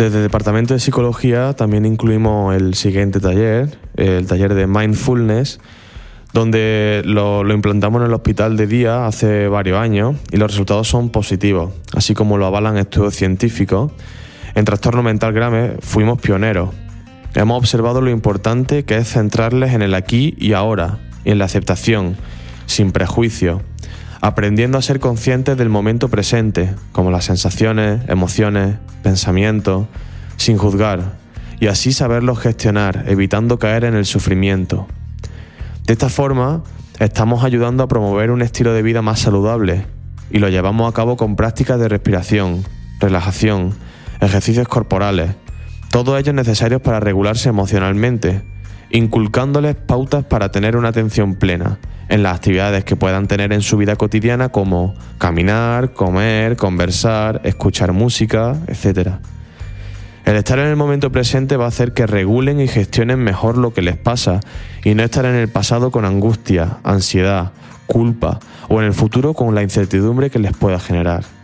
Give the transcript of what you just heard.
Desde el Departamento de Psicología también incluimos el siguiente taller, el taller de Mindfulness, donde lo, lo, implantamos en el hospital de día hace varios años y los resultados son positivos, así como lo avalan estudios científicos. En trastorno mental grave fuimos pioneros. Hemos observado lo importante que es centrarles en el aquí y ahora, y en la aceptación, sin prejuicio, aprendiendo a ser conscientes del momento presente, como las sensaciones, emociones, pensamientos, sin juzgar, y así saberlos gestionar, evitando caer en el sufrimiento. De esta forma, estamos ayudando a promover un estilo de vida más saludable, y lo llevamos a cabo con prácticas de respiración, relajación, ejercicios corporales, todos ellos necesarios para regularse emocionalmente, inculcándoles pautas para tener una atención plena en las actividades que puedan tener en su vida cotidiana como caminar, comer, conversar, escuchar música, etc. El estar en el momento presente va a hacer que regulen y gestionen mejor lo que les pasa y no estar en el pasado con angustia, ansiedad, culpa o en el futuro con la incertidumbre que les pueda generar.